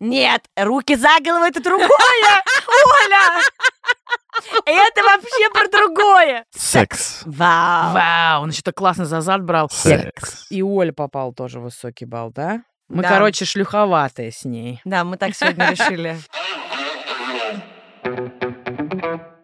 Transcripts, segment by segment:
Нет, руки за голову это другое, Оля! Это вообще про другое. Секс. Вау. Вау, он еще так классно за зад брал. Секс. И Оля попал тоже высокий балл, да? Мы, Да. короче, шлюховатые с ней. Да, мы так сегодня решили.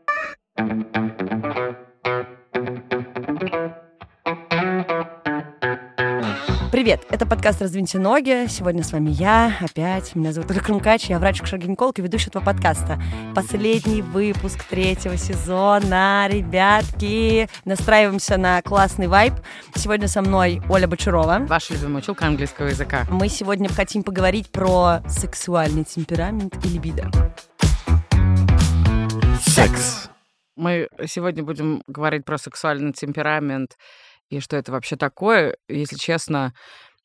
Привет, это подкаст «Раздвиньте ноги». Сегодня с вами я, опять. Меня зовут Оля Крумкач, я врач-гинеколог и ведущая этого подкаста. Последний выпуск третьего сезона. Ребятки, настраиваемся на классный вайб. Сегодня со мной Оля Бочарова. Ваша любимая училка английского языка. Мы сегодня хотим поговорить про сексуальный темперамент и либидо. Секс. Мы сегодня будем говорить про сексуальный темперамент и что это вообще такое. Если честно,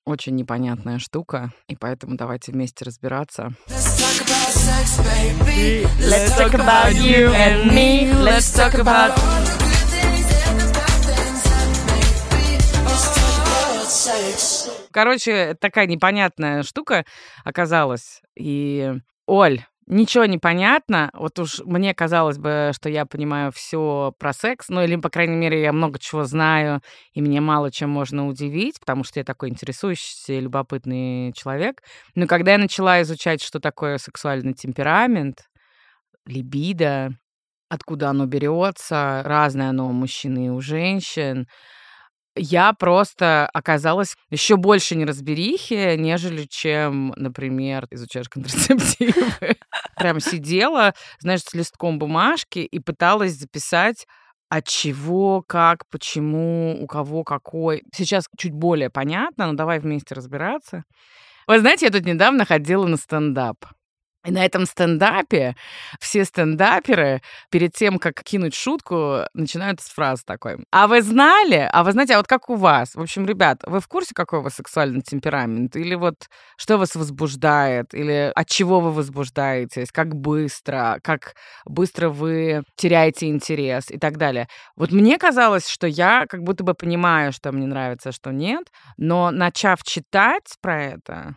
очень непонятная штука, и поэтому давайте вместе разбираться. Let's talk about you and me. Let's talk about... Короче, такая непонятная штука оказалась. И, Оль, ничего не понятно. Вот уж мне казалось бы, что я понимаю все про секс, ну или, по крайней мере, я много чего знаю, и мне мало чем можно удивить, потому что я такой интересующийся и любопытный человек. Но когда я начала изучать, что такое сексуальный темперамент, либидо, откуда оно берется, разное оно у мужчин и у женщин, я просто оказалась еще больше неразберихи, нежели чем, например, изучаешь контрацептивы. Прям сидела, знаешь, с листком бумажки и пыталась записать от чего, как, почему, у кого какой. Сейчас чуть более понятно, но давай вместе разбираться. Вы знаете, я тут недавно ходила на стендап. И на этом стендапе все стендаперы перед тем, как кинуть шутку, начинают с фразы такой. А вы знали? А вы знаете, а вот как у вас? В общем, ребят, вы в курсе, какой у вас сексуальный темперамент? Или вот что вас возбуждает? Или от чего вы возбуждаетесь? Как быстро? Как быстро вы теряете интерес? И так далее. Вот мне казалось, что я как будто бы понимаю, что мне нравится, что нет. Но начав читать про это,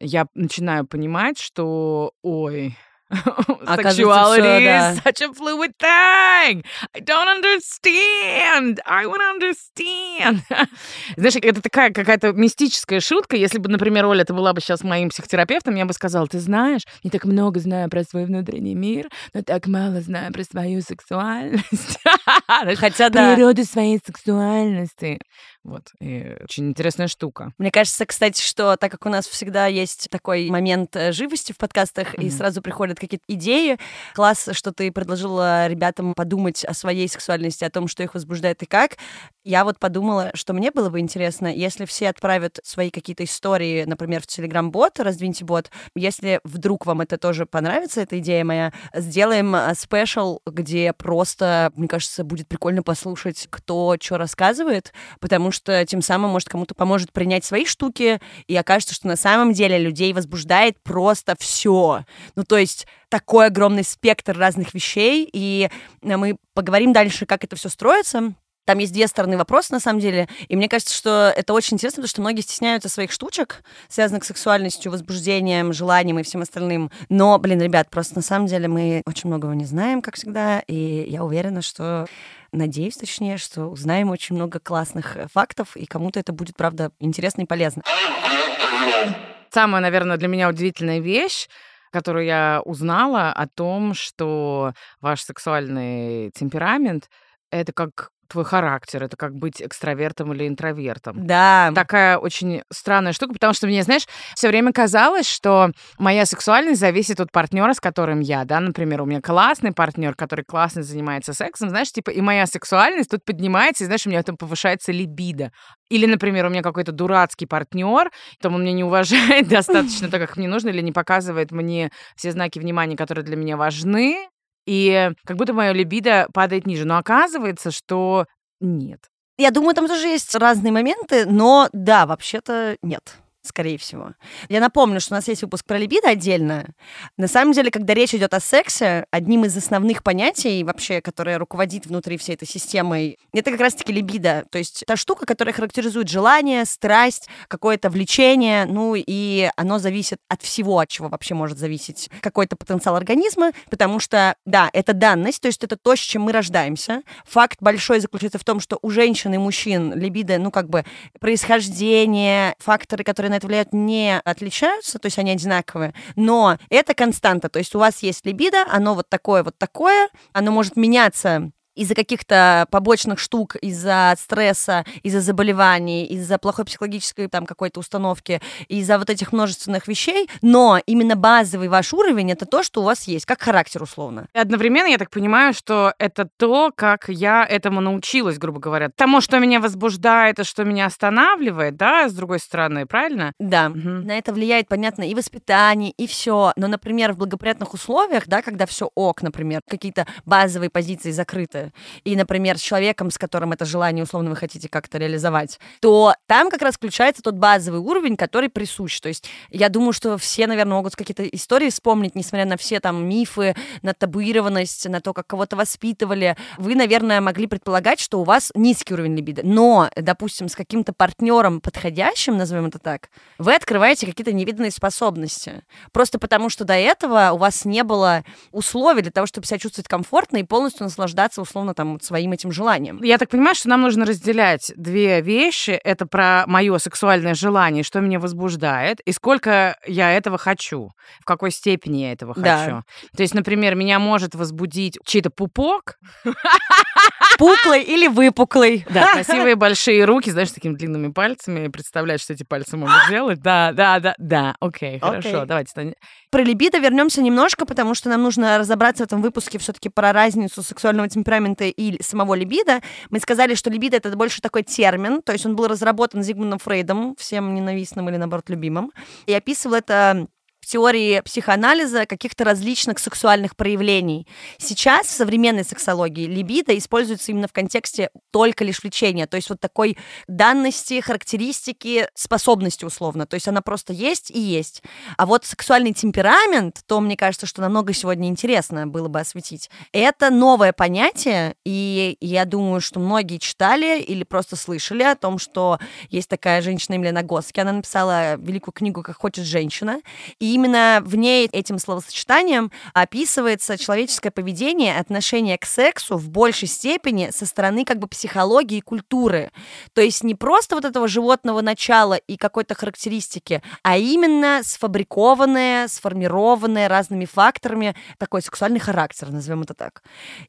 я начинаю понимать, что, ой, sexuality да. is such a fluid thing. I don't understand. I want to understand. Знаешь, это такая какая-то мистическая шутка. Если бы, например, Оля, ты была бы сейчас моим психотерапевтом, я бы сказала, ты знаешь, не так много знаю про свой внутренний мир, но так мало знаю про свою сексуальность. Хотя да. Природу своей сексуальности. Вот. И очень интересная штука. Мне кажется, кстати, что так как у нас всегда есть такой момент э, живости в подкастах, и Мгм. сразу приходят какие-то идеи, класс, что ты предложила ребятам подумать о своей сексуальности, о том, что их возбуждает и как. Я вот подумала, что мне было бы интересно, если все отправят свои какие-то истории, например, в Telegram-бот, раздвиньте бот, если вдруг вам это тоже понравится, эта идея моя, сделаем э, спешл, где просто, мне кажется, будет прикольно послушать, кто что рассказывает, потому что тем самым, может, кому-то поможет принять свои штуки, и окажется, что на самом деле людей возбуждает просто все. Ну, то есть такой огромный спектр разных вещей, и э, мы поговорим дальше, как это все строится. Там есть две стороны вопроса, на самом деле. И мне кажется, что это очень интересно, потому что многие стесняются своих штучек, связанных с сексуальностью, возбуждением, желанием и всем остальным. Но, блин, ребят, просто на самом деле мы очень многого не знаем, как всегда. И я уверена, что надеюсь, точнее, что узнаем очень много классных э, фактов, и кому-то это будет, правда, интересно и полезно. Самая, наверное, для меня удивительная вещь, которую я узнала о том, что ваш сексуальный темперамент — это как твой характер, это как быть экстравертом или интровертом. Да. Такая очень странная штука, потому что мне, знаешь, все время казалось, что моя сексуальность зависит от партнера, с которым я, да, например, у меня классный партнер, который классно занимается сексом, знаешь, типа, и моя сексуальность тут поднимается, и, знаешь, у меня там повышается либидо. Или, например, у меня какой-то дурацкий партнер, там он меня не уважает достаточно так, как мне нужно, или не показывает мне все знаки внимания, которые для меня важны, и как будто мое либидо падает ниже. Но оказывается, что нет. Я думаю, там тоже есть разные моменты, но да, вообще-то нет. Скорее всего. Я напомню, что у нас есть выпуск про либидо отдельно. На самом деле, когда речь идет о сексе, одним из основных понятий вообще, которое руководит внутри всей этой системой, это как раз-таки либидо. То есть та штука, которая характеризует желание, страсть, какое-то влечение, ну и оно зависит от всего, от чего вообще может зависеть какой-то потенциал организма, потому что, да, это данность, то есть это то, с чем мы рождаемся. Факт большой заключается в том, что у женщин и мужчин либидо, ну как бы происхождение, факторы, которые на это влияют, не отличаются, то есть они одинаковые, но это константа, то есть у вас есть либидо, оно вот такое, вот такое, оно может меняться из-за каких-то побочных штук, из-за стресса, из-за заболеваний, из-за плохой психологической там какой-то установки, из-за вот этих множественных вещей, но именно базовый ваш уровень это то, что у вас есть, как характер условно. И одновременно я так понимаю, что это то, как я этому научилась, грубо говоря. Тому, что меня возбуждает и что меня останавливает, да, с другой стороны, правильно? Да, угу. на это влияет, понятно, и воспитание, и все. Но, например, в благоприятных условиях, да, когда все ок, например, какие-то базовые позиции закрыты, и, например, с человеком, с которым это желание, условно, вы хотите как-то реализовать, то там как раз включается тот базовый уровень, который присущ. То есть я думаю, что все, наверное, могут какие-то истории вспомнить, несмотря на все там мифы, на табуированность, на то, как кого-то воспитывали. Вы, наверное, могли предполагать, что у вас низкий уровень либидо. Но, допустим, с каким-то партнером подходящим, назовем это так, вы открываете какие-то невиданные способности. Просто потому, что до этого у вас не было условий для того, чтобы себя чувствовать комфортно и полностью наслаждаться условно условно, там, своим этим желанием. Я так понимаю, что нам нужно разделять две вещи. Это про мое сексуальное желание, что меня возбуждает, и сколько я этого хочу, в какой степени я этого да. хочу. То есть, например, меня может возбудить чей-то пупок. Пуклый или выпуклый. Да, красивые большие руки, знаешь, с такими длинными пальцами. Представляешь, что эти пальцы могут делать? Да, да, да, да. Окей, хорошо, давайте. Про либидо вернемся немножко, потому что нам нужно разобраться в этом выпуске все-таки про разницу сексуального темперамента темперамента и самого либидо, мы сказали, что либидо — это больше такой термин, то есть он был разработан Зигмундом Фрейдом, всем ненавистным или, наоборот, любимым, и описывал это теории психоанализа каких-то различных сексуальных проявлений. Сейчас в современной сексологии либидо используется именно в контексте только лишь влечения, то есть вот такой данности, характеристики, способности условно, то есть она просто есть и есть. А вот сексуальный темперамент, то мне кажется, что намного сегодня интересно было бы осветить. Это новое понятие, и я думаю, что многие читали или просто слышали о том, что есть такая женщина Емельяна Госки, она написала великую книгу «Как хочет женщина», и именно в ней этим словосочетанием описывается человеческое поведение, отношение к сексу в большей степени со стороны как бы психологии и культуры. То есть не просто вот этого животного начала и какой-то характеристики, а именно сфабрикованное, сформированное разными факторами такой сексуальный характер, назовем это так.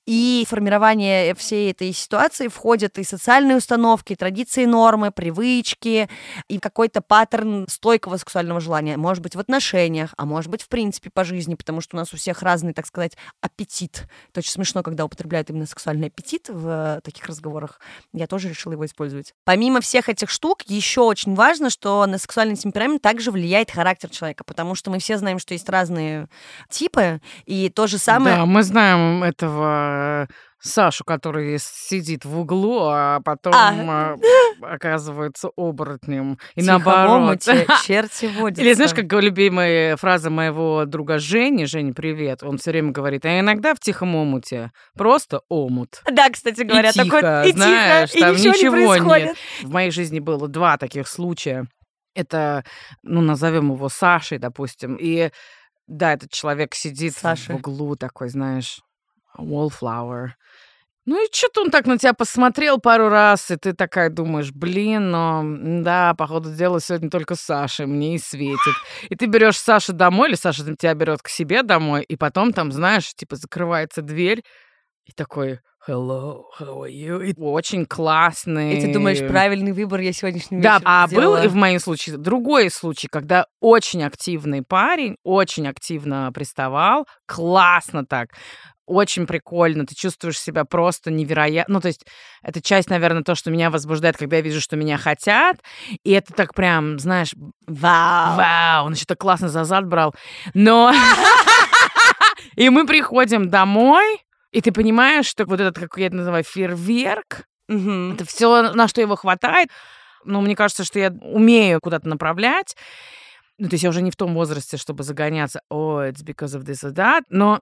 И формирование всей этой ситуации входят и социальные установки, и традиции, нормы, привычки, и какой-то паттерн стойкого сексуального желания. Может быть, в отношениях, отношениях, а может быть, в принципе, по жизни, потому что у нас у всех разный, так сказать, аппетит. Это очень смешно, когда употребляют именно сексуальный аппетит в таких разговорах. Я тоже решила его использовать. Помимо всех этих штук, еще очень важно, что на сексуальный темперамент также влияет характер человека, потому что мы все знаем, что есть разные типы, и то же самое... Да, мы знаем этого Сашу, который сидит в углу, а потом а. а оказывается оборотнем. И наоборот. черти водятся. Или знаешь, как любимая фраза моего друга Жени, Жень, привет, он все время говорит, а иногда в тихом омуте просто омут. Да, кстати говоря, и тихо, такой, и знаешь, тихо, там и ничего, ничего не нет. В моей жизни было два таких случая. Это, ну, назовем его Сашей, допустим. И да, этот человек сидит Саша. в углу такой, знаешь, wallflower. Ну и что-то он так на тебя посмотрел пару раз, и ты такая думаешь, блин, ну да, походу дела сегодня только Саша, мне и светит. И ты берешь Сашу домой, или Саша тебя берет к себе домой, и потом там, знаешь, типа закрывается дверь, и такой, Hello, how are you? И очень классный. И ты думаешь, правильный выбор я сегодняшний Да, а сделала. был и в моем случае другой случай, когда очень активный парень, очень активно приставал, классно так очень прикольно, ты чувствуешь себя просто невероятно. Ну, то есть это часть, наверное, то, что меня возбуждает, когда я вижу, что меня хотят, и это так прям, знаешь, вау, вау, он еще так классно за зад брал. Но... И мы приходим домой, и ты понимаешь, что вот этот, как я это называю, фейерверк, это все, на что его хватает, Ну, мне кажется, что я умею куда-то направлять. Ну, то есть я уже не в том возрасте, чтобы загоняться, о, oh, it's because of this or that, но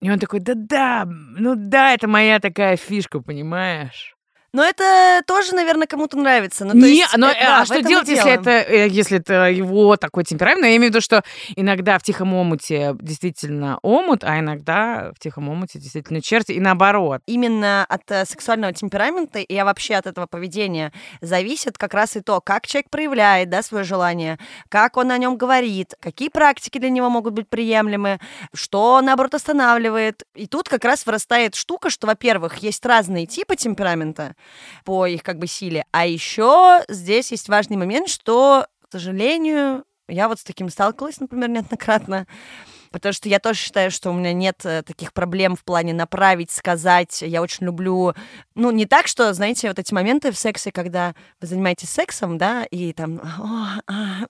и он такой, да-да, ну да, это моя такая фишка, понимаешь? Но это тоже, наверное, кому-то нравится. Ну, не, есть, но э, да, а что делать, если это, э, если это его такой темперамент? Но я имею в виду, что иногда в тихом омуте действительно омут, а иногда в тихом омуте действительно черти, и наоборот. Именно от э, сексуального темперамента и вообще от этого поведения зависит как раз и то, как человек проявляет да, свое желание, как он о нем говорит, какие практики для него могут быть приемлемы, что, наоборот, останавливает. И тут как раз вырастает штука, что, во-первых, есть разные типы темперамента, по их как бы силе. А еще здесь есть важный момент, что, к сожалению, я вот с таким сталкивалась, например, неоднократно, потому что я тоже считаю, что у меня нет э, таких проблем в плане направить, сказать. Я очень люблю, ну, не так, что, знаете, вот эти моменты в сексе, когда вы занимаетесь сексом, да, и там... А,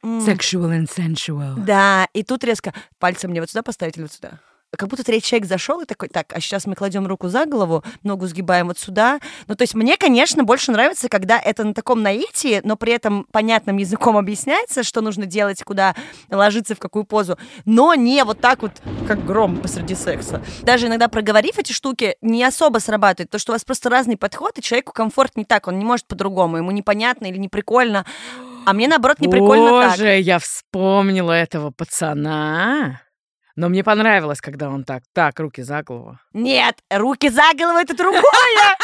Sexual and sensual. Да, и тут резко пальцем мне вот сюда поставить или вот сюда как будто третий человек зашел и такой, так, а сейчас мы кладем руку за голову, ногу сгибаем вот сюда. Ну, то есть мне, конечно, больше нравится, когда это на таком наитии, но при этом понятным языком объясняется, что нужно делать, куда ложиться, в какую позу, но не вот так вот, как гром посреди секса. Даже иногда проговорив эти штуки, не особо срабатывает, то, что у вас просто разный подход, и человеку комфорт не так, он не может по-другому, ему непонятно или не прикольно. А мне, наоборот, не прикольно Боже, так. Боже, я вспомнила этого пацана. Но мне понравилось, когда он так, так, руки за голову. Нет, руки за голову это другое,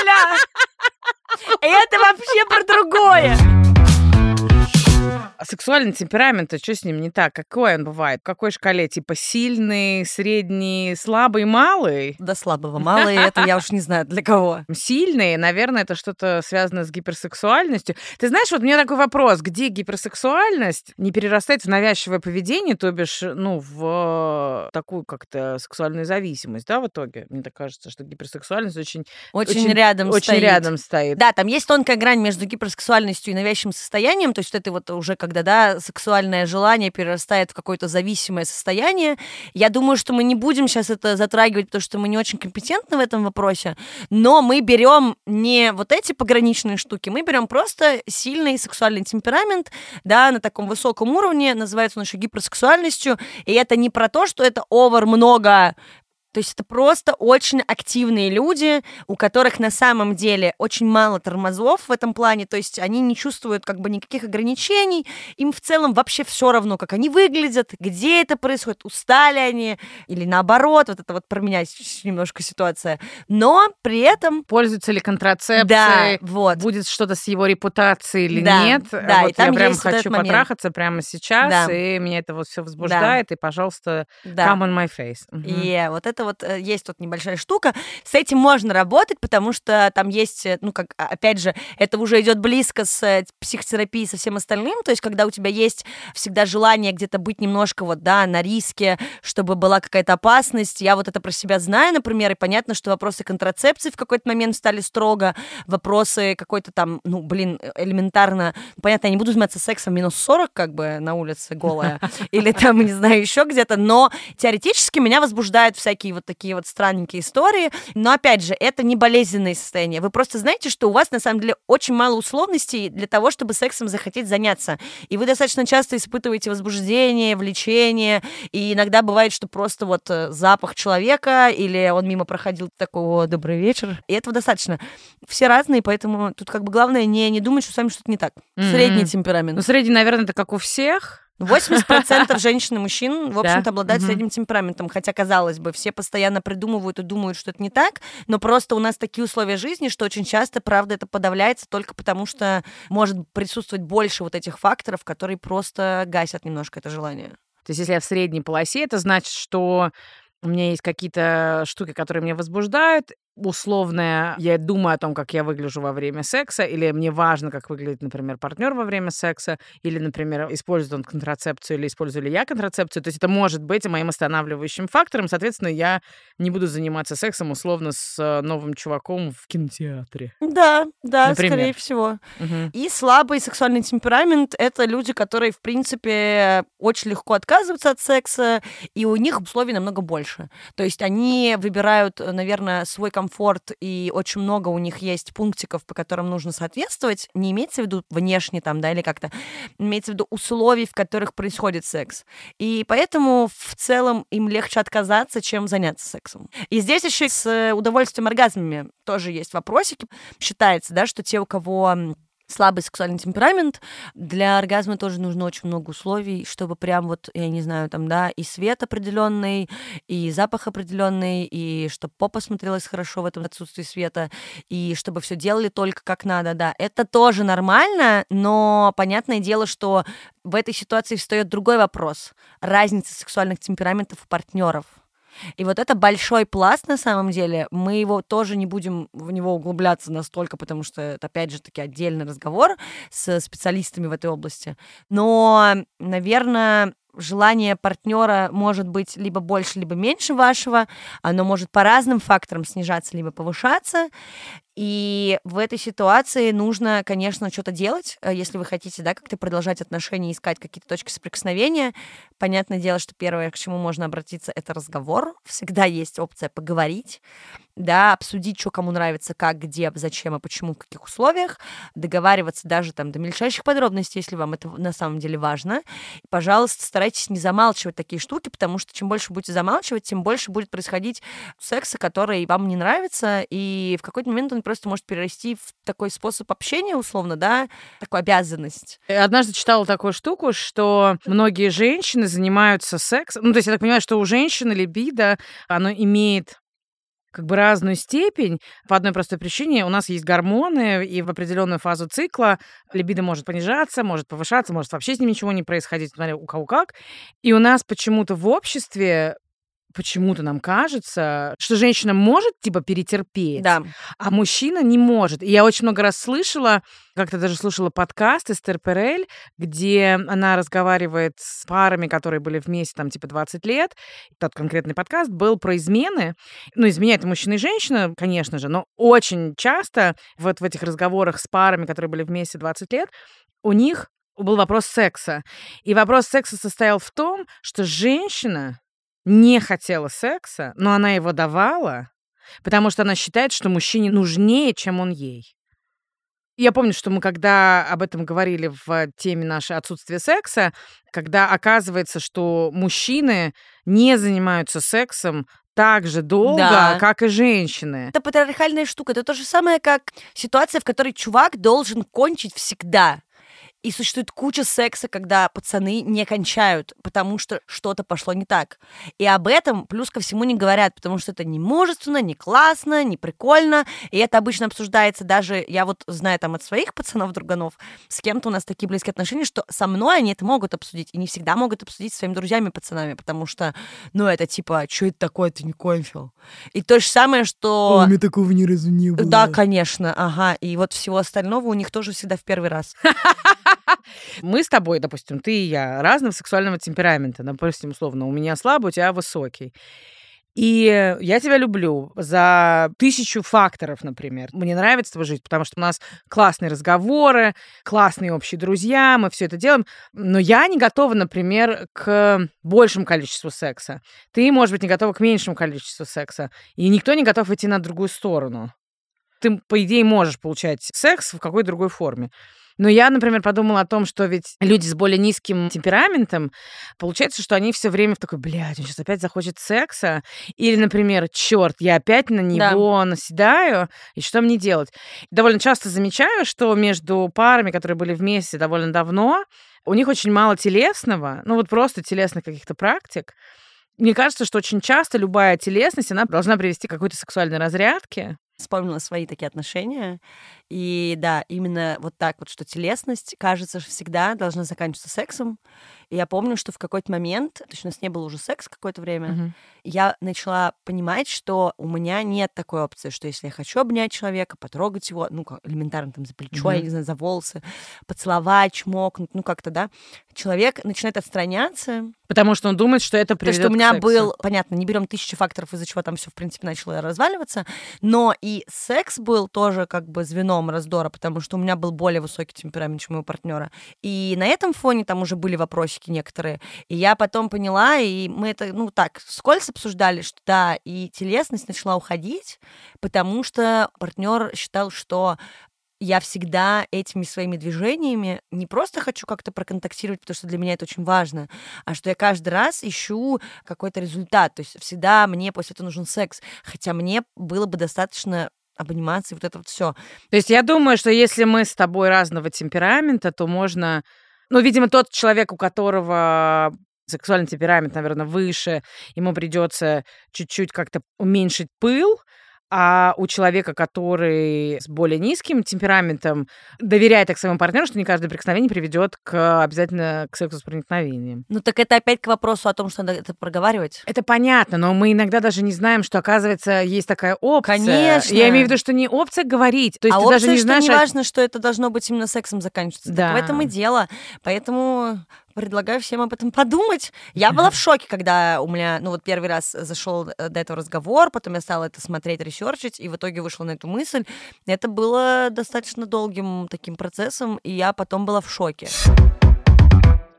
Оля! Это вообще про другое. А сексуальный темперамент, а что с ним не так? Какой он бывает? В какой шкале? Типа сильный, средний, слабый, малый? Да слабого, малый, это я уж не знаю для кого. Сильный, наверное, это что-то связано с гиперсексуальностью. Ты знаешь, вот у меня такой вопрос, где гиперсексуальность не перерастает в навязчивое поведение, то бишь, ну, в такую как-то сексуальную зависимость, да, в итоге? Мне так кажется, что гиперсексуальность очень... Очень, очень рядом очень стоит. рядом стоит. Да, там есть тонкая грань между гиперсексуальностью и навязчивым состоянием, то есть это вот уже когда, да, сексуальное желание перерастает в какое-то зависимое состояние. Я думаю, что мы не будем сейчас это затрагивать, потому что мы не очень компетентны в этом вопросе, но мы берем не вот эти пограничные штуки, мы берем просто сильный сексуальный темперамент, да, на таком высоком уровне, называется он еще гиперсексуальностью, и это не про то, что это овер много то есть это просто очень активные люди, у которых на самом деле очень мало тормозов в этом плане, то есть они не чувствуют как бы никаких ограничений, им в целом вообще все равно, как они выглядят, где это происходит, устали они или наоборот, вот это вот променять немножко ситуация. Но при этом... Пользуются ли контрацепцией, да, вот. будет что-то с его репутацией или да, нет. Да, вот и я прям хочу вот потрахаться прямо сейчас, да. и меня это вот все возбуждает, да. и, пожалуйста, да. come on my face. Угу. И вот это вот э, есть тут небольшая штука. С этим можно работать, потому что там есть, э, ну, как, а, опять же, это уже идет близко с э, психотерапией, со всем остальным. То есть, когда у тебя есть всегда желание где-то быть немножко вот, да, на риске, чтобы была какая-то опасность. Я вот это про себя знаю, например, и понятно, что вопросы контрацепции в какой-то момент стали строго, вопросы какой-то там, ну, блин, элементарно, понятно, я не буду заниматься сексом минус 40, как бы, на улице голая, или там, не знаю, еще где-то, но теоретически меня возбуждают всякие вот такие вот странненькие истории. Но опять же, это не болезненные состояния. Вы просто знаете, что у вас на самом деле очень мало условностей для того, чтобы сексом захотеть заняться. И вы достаточно часто испытываете возбуждение, влечение. И иногда бывает, что просто вот э, запах человека или он мимо проходил такой, о, добрый вечер. И этого достаточно. Все разные, поэтому тут как бы главное не, не думать, что с вами что-то не так. Mm-hmm. Средний темперамент. Ну, средний, наверное, это как у всех. 80% женщин и мужчин, в общем-то, обладают да? средним темпераментом. Хотя, казалось бы, все постоянно придумывают и думают, что это не так, но просто у нас такие условия жизни, что очень часто, правда, это подавляется только потому, что может присутствовать больше вот этих факторов, которые просто гасят немножко это желание. То есть, если я в средней полосе, это значит, что у меня есть какие-то штуки, которые меня возбуждают, условное, я думаю о том, как я выгляжу во время секса, или мне важно, как выглядит, например, партнер во время секса, или, например, использует он контрацепцию, или использую ли я контрацепцию. То есть это может быть моим останавливающим фактором. Соответственно, я не буду заниматься сексом условно с э, новым чуваком в кинотеатре. Да, да, например. скорее всего. Угу. И слабый сексуальный темперамент — это люди, которые, в принципе, очень легко отказываются от секса, и у них условий намного больше. То есть они выбирают, наверное, свой комфорт дискомфорт, и очень много у них есть пунктиков, по которым нужно соответствовать, не имеется в виду внешне там, да, или как-то, имеется в виду условий, в которых происходит секс. И поэтому в целом им легче отказаться, чем заняться сексом. И здесь еще с удовольствием оргазмами тоже есть вопросики. Считается, да, что те, у кого слабый сексуальный темперамент, для оргазма тоже нужно очень много условий, чтобы прям вот, я не знаю, там, да, и свет определенный, и запах определенный, и чтобы попа смотрелась хорошо в этом отсутствии света, и чтобы все делали только как надо, да. Это тоже нормально, но понятное дело, что в этой ситуации встает другой вопрос. Разница сексуальных темпераментов у партнеров. И вот это большой пласт на самом деле. Мы его тоже не будем в него углубляться настолько, потому что это, опять же, таки отдельный разговор с специалистами в этой области. Но, наверное, желание партнера может быть либо больше, либо меньше вашего. Оно может по разным факторам снижаться, либо повышаться. И в этой ситуации нужно, конечно, что-то делать, э, если вы хотите, да, как-то продолжать отношения, искать какие-то точки соприкосновения. Понятное дело, что первое, к чему можно обратиться, это разговор. Всегда есть опция поговорить, да, обсудить, что кому нравится, как, где, зачем и почему, в каких условиях, договариваться даже там до мельчайших подробностей, если вам это на самом деле важно. И, пожалуйста, старайтесь не замалчивать такие штуки, потому что чем больше будете замалчивать, тем больше будет происходить секса, который вам не нравится, и в какой-то момент он просто может перерасти в такой способ общения, условно, да, такую обязанность. Я однажды читала такую штуку, что многие женщины занимаются сексом. Ну, то есть я так понимаю, что у женщины либидо, оно имеет как бы разную степень по одной простой причине. У нас есть гормоны, и в определенную фазу цикла либидо может понижаться, может повышаться, может вообще с ним ничего не происходить, смотря у кого как. И у нас почему-то в обществе почему-то нам кажется, что женщина может, типа, перетерпеть, да. а мужчина не может. И я очень много раз слышала, как-то даже слушала подкаст Эстер Перель, где она разговаривает с парами, которые были вместе, там, типа, 20 лет. Тот конкретный подкаст был про измены. Ну, изменяет мужчина и женщина, конечно же, но очень часто вот в этих разговорах с парами, которые были вместе 20 лет, у них был вопрос секса. И вопрос секса состоял в том, что женщина не хотела секса, но она его давала, потому что она считает, что мужчине нужнее, чем он ей. Я помню, что мы когда об этом говорили в теме нашей отсутствия секса, когда оказывается, что мужчины не занимаются сексом так же долго, да. как и женщины. Это патриархальная штука. Это то же самое, как ситуация, в которой чувак должен кончить всегда. И существует куча секса, когда пацаны не кончают, потому что что-то пошло не так. И об этом плюс ко всему не говорят, потому что это не мужественно, не классно, не прикольно. И это обычно обсуждается даже, я вот знаю там от своих пацанов-друганов, с кем-то у нас такие близкие отношения, что со мной они это могут обсудить. И не всегда могут обсудить с своими друзьями-пацанами, потому что, ну, это типа, что это такое, ты не кончил. И то же самое, что... А у меня такого ни разу не было. Да, конечно, ага. И вот всего остального у них тоже всегда в первый раз. Мы с тобой, допустим, ты и я, разного сексуального темперамента. Допустим, условно, у меня слабый, у тебя высокий. И я тебя люблю за тысячу факторов, например. Мне нравится с жить, потому что у нас классные разговоры, классные общие друзья, мы все это делаем. Но я не готова, например, к большему количеству секса. Ты, может быть, не готова к меньшему количеству секса. И никто не готов идти на другую сторону. Ты, по идее, можешь получать секс в какой-то другой форме. Но я, например, подумала о том, что ведь люди с более низким темпераментом, получается, что они все время в такой, блядь, он сейчас опять захочет секса. Или, например, черт, я опять на него да. наседаю, и что мне делать? Довольно часто замечаю, что между парами, которые были вместе довольно давно, у них очень мало телесного, ну вот просто телесных каких-то практик. Мне кажется, что очень часто любая телесность, она должна привести к какой-то сексуальной разрядке вспомнила свои такие отношения. И да, именно вот так вот, что телесность, кажется, всегда должна заканчиваться сексом. И я помню, что в какой-то момент, то есть у нас не было уже секса какое-то время, uh-huh. я начала понимать, что у меня нет такой опции, что если я хочу обнять человека, потрогать его, ну, как элементарно там за плечо, uh-huh. я не знаю, за волосы, поцеловать, чмокнуть, ну, как-то, да, человек начинает отстраняться, Потому что он думает, что это то, приведет что у меня был, понятно, не берем тысячи факторов, из-за чего там все, в принципе, начало разваливаться, но и секс был тоже как бы звеном раздора, потому что у меня был более высокий темперамент, чем у моего партнера. И на этом фоне там уже были вопросики некоторые. И я потом поняла, и мы это, ну так, скользь обсуждали, что да, и телесность начала уходить, потому что партнер считал, что я всегда этими своими движениями не просто хочу как-то проконтактировать, потому что для меня это очень важно, а что я каждый раз ищу какой-то результат. То есть всегда мне после этого нужен секс. Хотя мне было бы достаточно обниматься и вот это вот все. То есть я думаю, что если мы с тобой разного темперамента, то можно... Ну, видимо, тот человек, у которого сексуальный темперамент, наверное, выше, ему придется чуть-чуть как-то уменьшить пыл, а у человека, который с более низким темпераментом, доверяет так своему партнеру, что не каждое прикосновение приведет к обязательно к сексу с проникновением. Ну так это опять к вопросу о том, что надо это проговаривать. Это понятно, но мы иногда даже не знаем, что, оказывается, есть такая опция. Конечно. Я имею в виду, что не опция говорить. То есть а ты опция, даже не что знаешь... не а- важно, что это должно быть именно сексом заканчиваться. Да. Так в этом и дело. Поэтому предлагаю всем об этом подумать. Я была в шоке, когда у меня, ну вот первый раз зашел э, до этого разговор, потом я стала это смотреть, ресерчить, и в итоге вышла на эту мысль. Это было достаточно долгим таким процессом, и я потом была в шоке.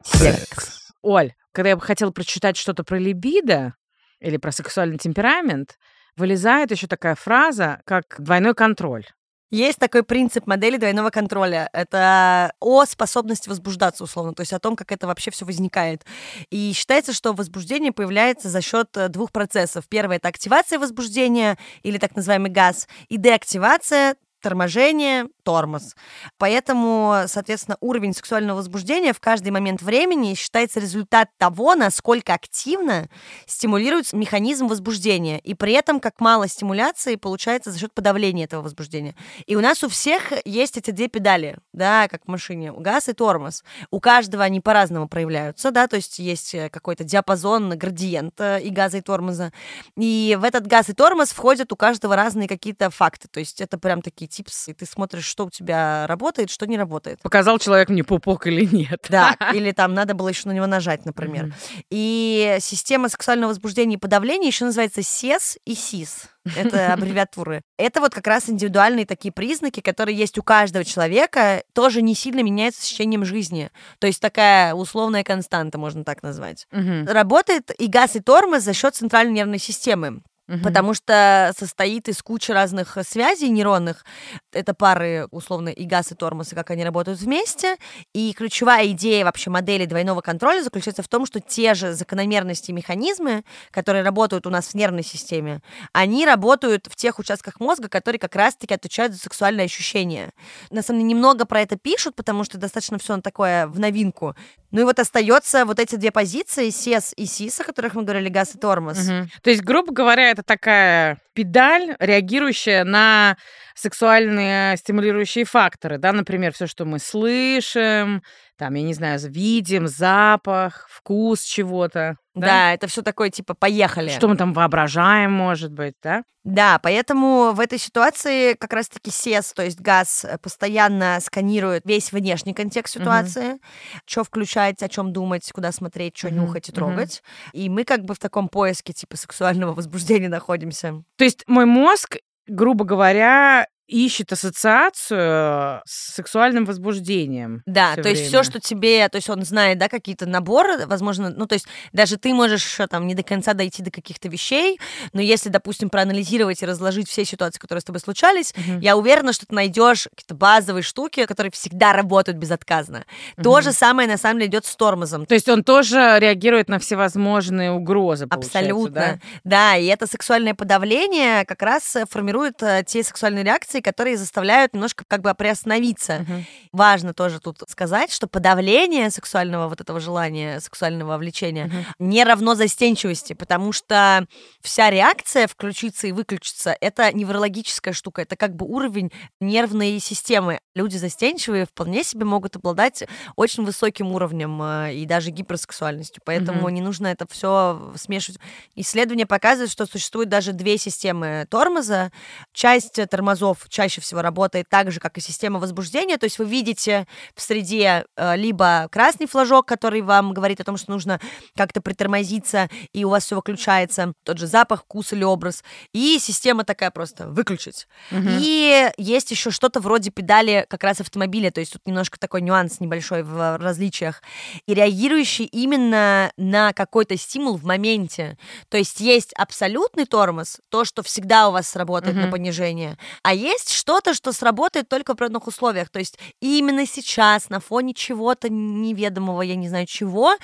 Секс. Оль, когда я бы хотела прочитать что-то про либидо или про сексуальный темперамент, вылезает еще такая фраза, как двойной контроль. Есть такой принцип модели двойного контроля. Это о способности возбуждаться, условно, то есть о том, как это вообще все возникает. И считается, что возбуждение появляется за счет э, двух процессов. Первое это активация возбуждения или так называемый газ, и деактивация торможение, тормоз. Поэтому, соответственно, уровень сексуального возбуждения в каждый момент времени считается результат того, насколько активно стимулируется механизм возбуждения. И при этом, как мало стимуляции получается за счет подавления этого возбуждения. И у нас у всех есть эти две педали, да, как в машине, газ и тормоз. У каждого они по-разному проявляются, да, то есть есть э, какой-то диапазон, градиент и газа, и тормоза. И в этот газ и тормоз входят у каждого разные какие-то факты. То есть это прям такие типс, и ты смотришь, что у тебя работает, что не работает. Показал человек мне пупок или нет. Да, или там надо было еще на него нажать, например. Мгм. И система сексуального возбуждения и подавления еще называется СЕС и СИС. Это аббревиатуры. Это вот как раз индивидуальные такие признаки, которые есть у каждого человека, тоже не сильно меняются с течением жизни. То есть такая условная константа, можно так назвать. Мгм. Работает и газ, и тормоз за счет центральной нервной системы. Мгм. Потому что состоит из кучи разных э, связей нейронных. Это пары, условно, и газ, и тормоз, и как они работают вместе. И ключевая идея вообще модели двойного контроля заключается в том, что те же закономерности и механизмы, которые работают у нас в нервной системе, они работают в тех участках мозга, которые как раз-таки отвечают за сексуальные ощущения. На самом деле немного про это пишут, потому что достаточно все такое в новинку. Ну и вот остается вот эти две позиции, СЕС и СИС, о которых мы говорили, газ и тормоз. Мгм. То есть, грубо говоря, это такая педаль, реагирующая на сексуальные стимулирующие факторы, да, например, все, что мы слышим, там, я не знаю, видим, запах, вкус чего-то, Да, да? это все такое типа поехали. Что мы там воображаем, может быть, да? Да, поэтому в этой ситуации как раз-таки СЕС, то есть газ, э, постоянно сканирует весь внешний контекст ситуации, что включать, о чем думать, куда смотреть, что Мгм, нюхать и трогать. И мы как бы в таком поиске типа сексуального возбуждения находимся. То есть мой мозг, грубо говоря, ищет ассоциацию с сексуальным возбуждением. Да, то есть время. все, что тебе, то есть он знает, да, какие-то наборы, возможно, ну то есть даже ты можешь еще там не до конца дойти до каких-то вещей, но если, допустим, проанализировать и разложить все ситуации, которые с тобой случались, Мгм. я уверена, что ты найдешь какие-то базовые штуки, которые всегда работают безотказно. То Мгм. же самое на самом деле идет с тормозом. То есть он тоже реагирует на всевозможные угрозы, Абсолютно. да? Да? и это сексуальное подавление как раз э, формирует э, те сексуальные реакции, которые заставляют немножко как бы приостановиться. Мгм. Важно тоже тут сказать, что подавление сексуального вот этого желания, сексуального влечения Мгм. не равно застенчивости, потому что вся реакция включиться и выключиться — это неврологическая штука, это как бы уровень нервной системы. Люди застенчивые вполне себе могут обладать очень высоким уровнем э, и даже гиперсексуальностью, поэтому Мгм. не нужно это все смешивать. Исследования показывают, что существует даже две системы тормоза. Часть тормозов чаще всего работает так же, как и система возбуждения, то есть вы видите в среде э, либо красный флажок, который вам говорит о том, что нужно как-то притормозиться, и у вас все выключается, тот же запах, вкус или образ, и система такая просто выключить. Угу. И есть еще что-то вроде педали как раз автомобиля, то есть тут немножко такой нюанс небольшой в различиях, и реагирующий именно на какой-то стимул в моменте. То есть есть абсолютный тормоз, то, что всегда у вас сработает угу. на понижение, а есть что-то, что сработает только в определенных условиях. То есть именно сейчас на фоне чего-то неведомого, я не знаю чего,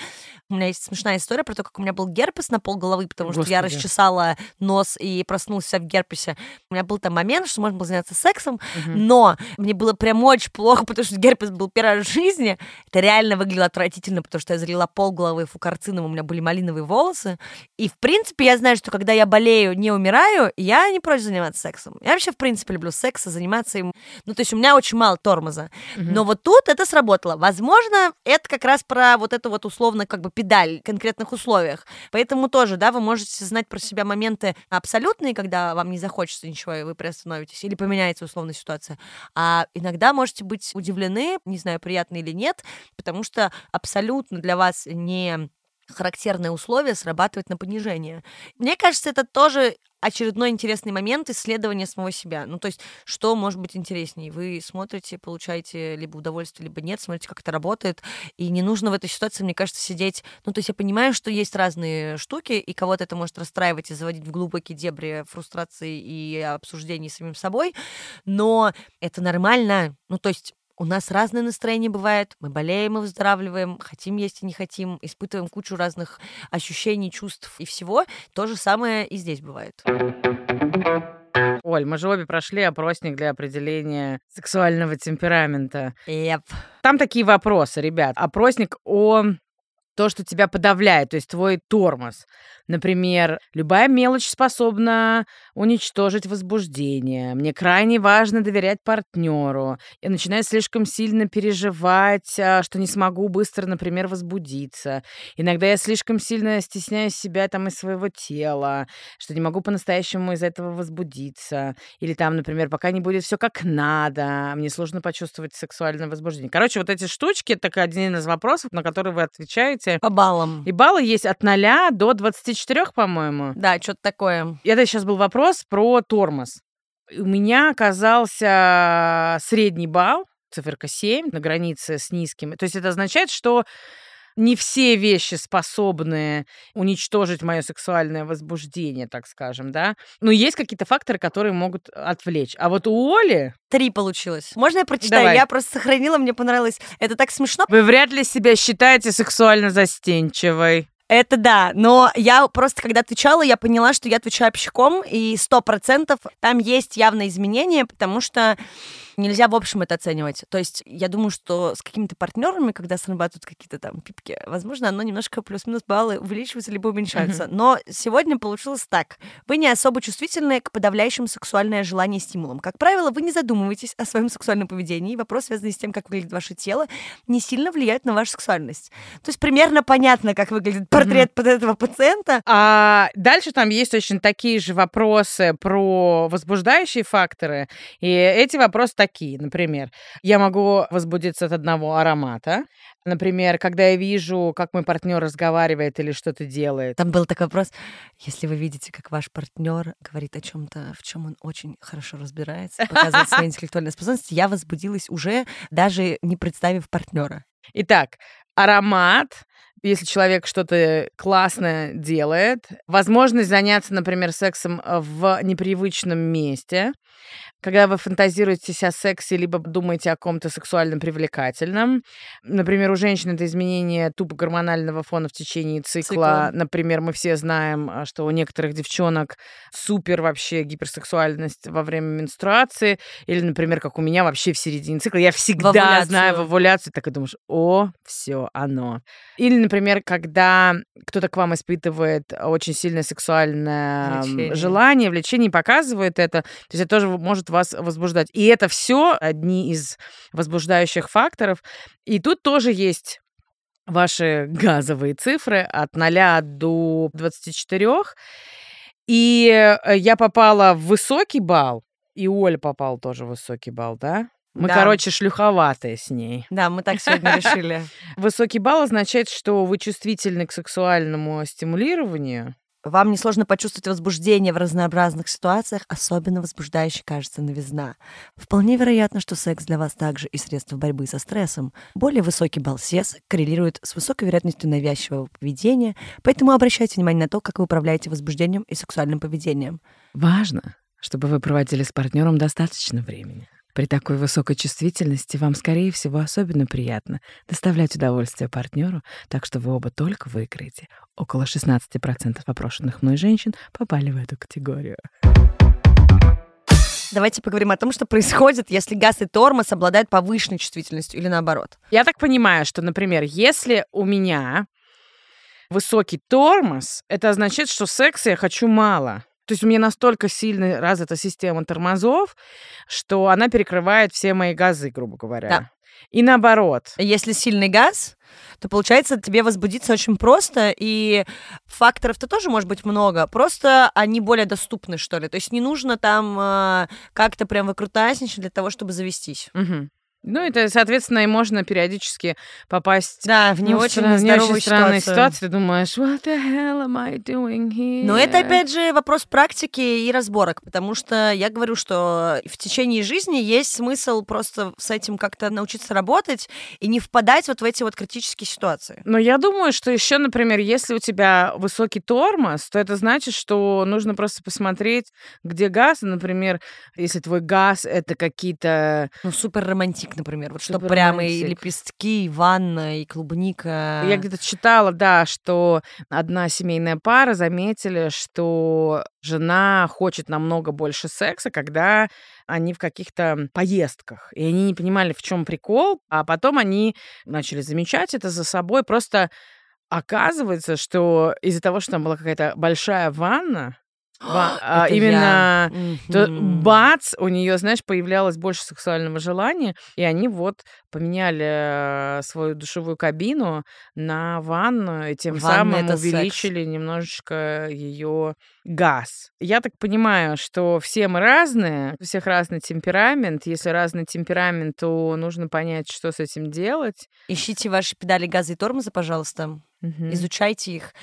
у меня есть смешная история про то, как у меня был герпес на пол головы, потому Господи. что я расчесала нос и проснулась вся в герпесе. У меня был там момент, что можно было заняться сексом, угу. но мне было прям очень плохо, потому что герпес был первый раз в жизни. Это реально выглядело отвратительно, потому что я залила пол головы фукарцином, у меня были малиновые волосы. И, в принципе, я знаю, что когда я болею, не умираю, я не против заниматься сексом. Я вообще, в принципе, люблю секс, заниматься им. Ну, то есть у меня очень мало тормоза. Угу. Но вот тут это сработало. Возможно, это как раз про вот это вот условно как бы педаль в конкретных условиях. Поэтому тоже, да, вы можете знать про себя моменты абсолютные, когда вам не захочется ничего, и вы приостановитесь, или поменяется условная ситуация. А иногда можете быть удивлены, не знаю, приятно или нет, потому что абсолютно для вас не характерное условие срабатывает на понижение. Мне кажется, это тоже очередной интересный момент исследования самого себя. Ну, то есть, что может быть интереснее? Вы смотрите, получаете либо удовольствие, либо нет, смотрите, как это работает. И не нужно в этой ситуации, мне кажется, сидеть... Ну, то есть, я понимаю, что есть разные штуки, и кого-то это может расстраивать и заводить в глубокие дебри фрустрации и обсуждений с самим собой, но это нормально. Ну, то есть, у нас разное настроение бывает, мы болеем и выздоравливаем, хотим есть и не хотим, испытываем кучу разных ощущений, чувств и всего. То же самое и здесь бывает. Оль, мы же обе прошли опросник для определения сексуального темперамента. Yep. Там такие вопросы, ребят. Опросник о то, что тебя подавляет, то есть твой тормоз. Например, любая мелочь способна уничтожить возбуждение. Мне крайне важно доверять партнеру. Я начинаю слишком сильно переживать, а, что не смогу быстро, например, возбудиться. Иногда я слишком сильно стесняю себя там и своего тела, что не могу по-настоящему из этого возбудиться. Или там, например, пока не будет все как надо, мне сложно почувствовать сексуальное возбуждение. Короче, вот эти штучки, это один из вопросов, на которые вы отвечаете. По баллам. И баллы есть от 0 до 20 24, по-моему. Да, что-то такое. Это сейчас был вопрос про тормоз. У меня оказался средний балл, циферка 7, на границе с низким. То есть это означает, что не все вещи способны уничтожить мое сексуальное возбуждение, так скажем, да. Но есть какие-то факторы, которые могут отвлечь. А вот у Оли... Три получилось. Можно я прочитаю? Давай. Я просто сохранила, мне понравилось. Это так смешно. Вы вряд ли себя считаете сексуально застенчивой. Это да, но я просто, когда отвечала, я поняла, что я отвечаю общиком, и сто процентов там есть явное изменение, потому что нельзя в общем это оценивать. То есть я думаю, что с какими-то партнерами, когда срабатывают какие-то там пипки, возможно, оно немножко плюс-минус баллы увеличиваются либо уменьшаются. Mm-hmm. Но сегодня получилось так. Вы не особо чувствительны к подавляющим сексуальное желание стимулам. Как правило, вы не задумываетесь о своем сексуальном поведении. Вопрос, связанный с тем, как выглядит ваше тело, не сильно влияет на вашу сексуальность. То есть примерно понятно, как выглядит портрет mm-hmm. под этого пациента. А дальше там есть очень такие же вопросы про возбуждающие факторы. И эти вопросы такие, например, я могу возбудиться от одного аромата. Например, когда я вижу, как мой партнер разговаривает или что-то делает. Там был такой вопрос: если вы видите, как ваш партнер говорит о чем-то, в чем он очень хорошо разбирается, показывает свои интеллектуальные способности, я возбудилась уже даже не представив партнера. Итак, аромат, если человек что-то классное делает, возможность заняться, например, сексом в непривычном месте, когда вы фантазируете о сексе, либо думаете о ком-то сексуально привлекательном. Например, у женщин это изменение тупо гормонального фона в течение цикла. цикла. Например, мы все знаем, а, что у некоторых девчонок супер вообще гиперсексуальность во время менструации. Или, например, как у меня вообще в середине цикла. Я всегда в знаю в овуляцию, так и думаешь, о, все, оно. Или, например, когда кто-то к вам испытывает очень сильное сексуальное влечение. желание, влечение, показывает это. То есть это тоже может вас возбуждать. И это все одни из возбуждающих факторов. И тут тоже есть ваши газовые цифры от 0 до 24. И э, я попала в высокий балл, И Оля попал тоже высокий балл, да? Мы, Да. короче, шлюховатые с ней. Да, мы так сегодня решили. Высокий балл означает, что вы чувствительны к сексуальному стимулированию. Вам несложно почувствовать возбуждение в разнообразных ситуациях, особенно возбуждающей кажется новизна. Вполне вероятно, что секс для вас также и средство борьбы со стрессом. Более высокий балл СЕС коррелирует с высокой вероятностью навязчивого поведения, поэтому обращайте внимание на то, как вы управляете возбуждением и сексуальным поведением. Важно, чтобы вы проводили с партнером достаточно времени. При такой высокой чувствительности вам, скорее всего, особенно приятно доставлять удовольствие партнеру, так что вы оба только выиграете. Около 16% опрошенных мной женщин попали в эту категорию. Давайте поговорим о том, что происходит, если газ и тормоз обладают повышенной чувствительностью или наоборот. Я так понимаю, что, например, если у меня высокий тормоз, это означает, что секса я хочу мало. То есть у меня настолько сильно развита система тормозов, что она перекрывает все мои газы, грубо говоря. Да. И наоборот. Если сильный газ, то получается тебе возбудиться очень просто, и факторов-то тоже может быть много, просто они более доступны, что ли. То есть не нужно там э, как-то прям выкрутасничать для того, чтобы завестись. Мгм. Ну, это, соответственно, и можно периодически попасть Да, в не ну, очень в не очень странные ситуацию. ситуации. Ты думаешь, what the hell am I doing here? Но это, опять же, вопрос практики и разборок, потому что я говорю, что в течение жизни есть смысл просто с этим как-то научиться работать и не впадать вот в эти вот критические ситуации. Но я думаю, что еще, например, если у тебя высокий тормоз, то это значит, что нужно просто посмотреть, где газ. Например, если твой газ это какие-то... Ну, супер романтик, например. Вот что прямо и лепестки, и ванна, и клубника. Я где-то читала, да, что одна семейная пара заметили, что жена хочет намного больше секса, когда они в каких-то поездках. И они не понимали, в чем прикол, а потом они начали замечать это за собой. Просто оказывается, что из-за того, что там была какая-то большая ванна, ва- а, именно я. то бац, у нее, знаешь, появлялось больше сексуального желания, и они вот поменяли э, свою душевую кабину на ванну, и тем Ванна самым это секс. увеличили немножечко ее газ. Я так понимаю, что все мы разные, у всех разный темперамент. Если разный темперамент, то нужно понять, что с этим делать. Ищите ваши педали газа и тормоза, пожалуйста. Мгм. Изучайте их.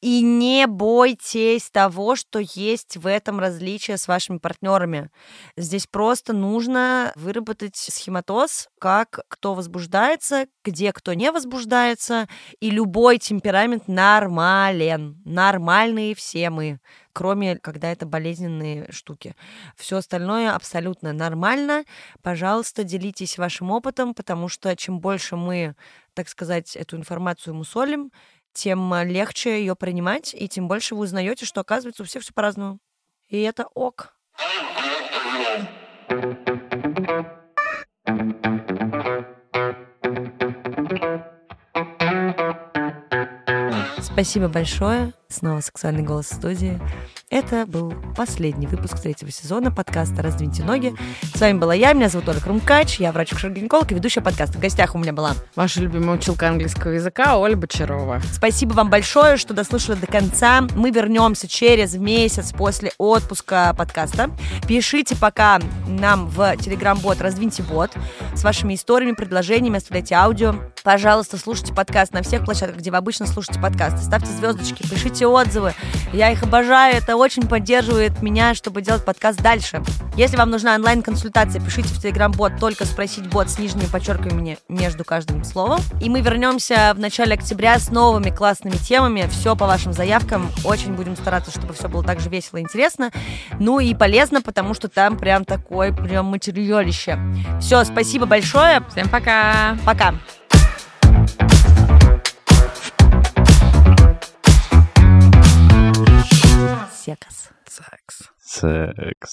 И не бойтесь того, что есть в этом различие с вашими партнерами. Здесь просто нужно выработать схематоз, как кто возбуждается, где кто не возбуждается. И любой темперамент нормален. Нормальные все мы. Кроме, когда это болезненные штуки. Все остальное абсолютно нормально. Пожалуйста, делитесь вашим опытом, потому что чем больше мы, так сказать, эту информацию мусолим, тем а, легче ее принимать, и тем больше вы узнаете, что оказывается у всех все по-разному. И это ок. Спасибо большое. Снова «Сексуальный голос» в студии. Это был последний выпуск третьего сезона подкаста «Раздвиньте ноги». С вами была я, меня зовут Оля Хрумкач, я врач-гинеколог и ведущая подкаста. В гостях у меня была. Ваша любимая училка английского языка Оля Бочарова. Спасибо вам большое, что дослушали до конца. Мы вернемся через месяц после отпуска подкаста. Пишите пока нам в телеграм-бот «Раздвиньте бот» с вашими историями, предложениями, оставляйте аудио. Пожалуйста, слушайте подкаст на всех площадках, где вы обычно слушаете подкасты. Ставьте звездочки, пишите отзывы. Я их обожаю, это очень поддерживает меня, чтобы делать подкаст дальше. Если вам нужна онлайн-консультация, пишите в телеграм-бот «Только спросить бот» с нижними подчеркиваниями между каждым словом. И мы вернемся в начале октября с новыми классными темами. Все по вашим заявкам. Очень будем стараться, чтобы все было так же весело и интересно. Ну и полезно, потому что там прям такой прям материалище. Все, спасибо большое. Всем пока! Пока. Секс. Секс. Секс.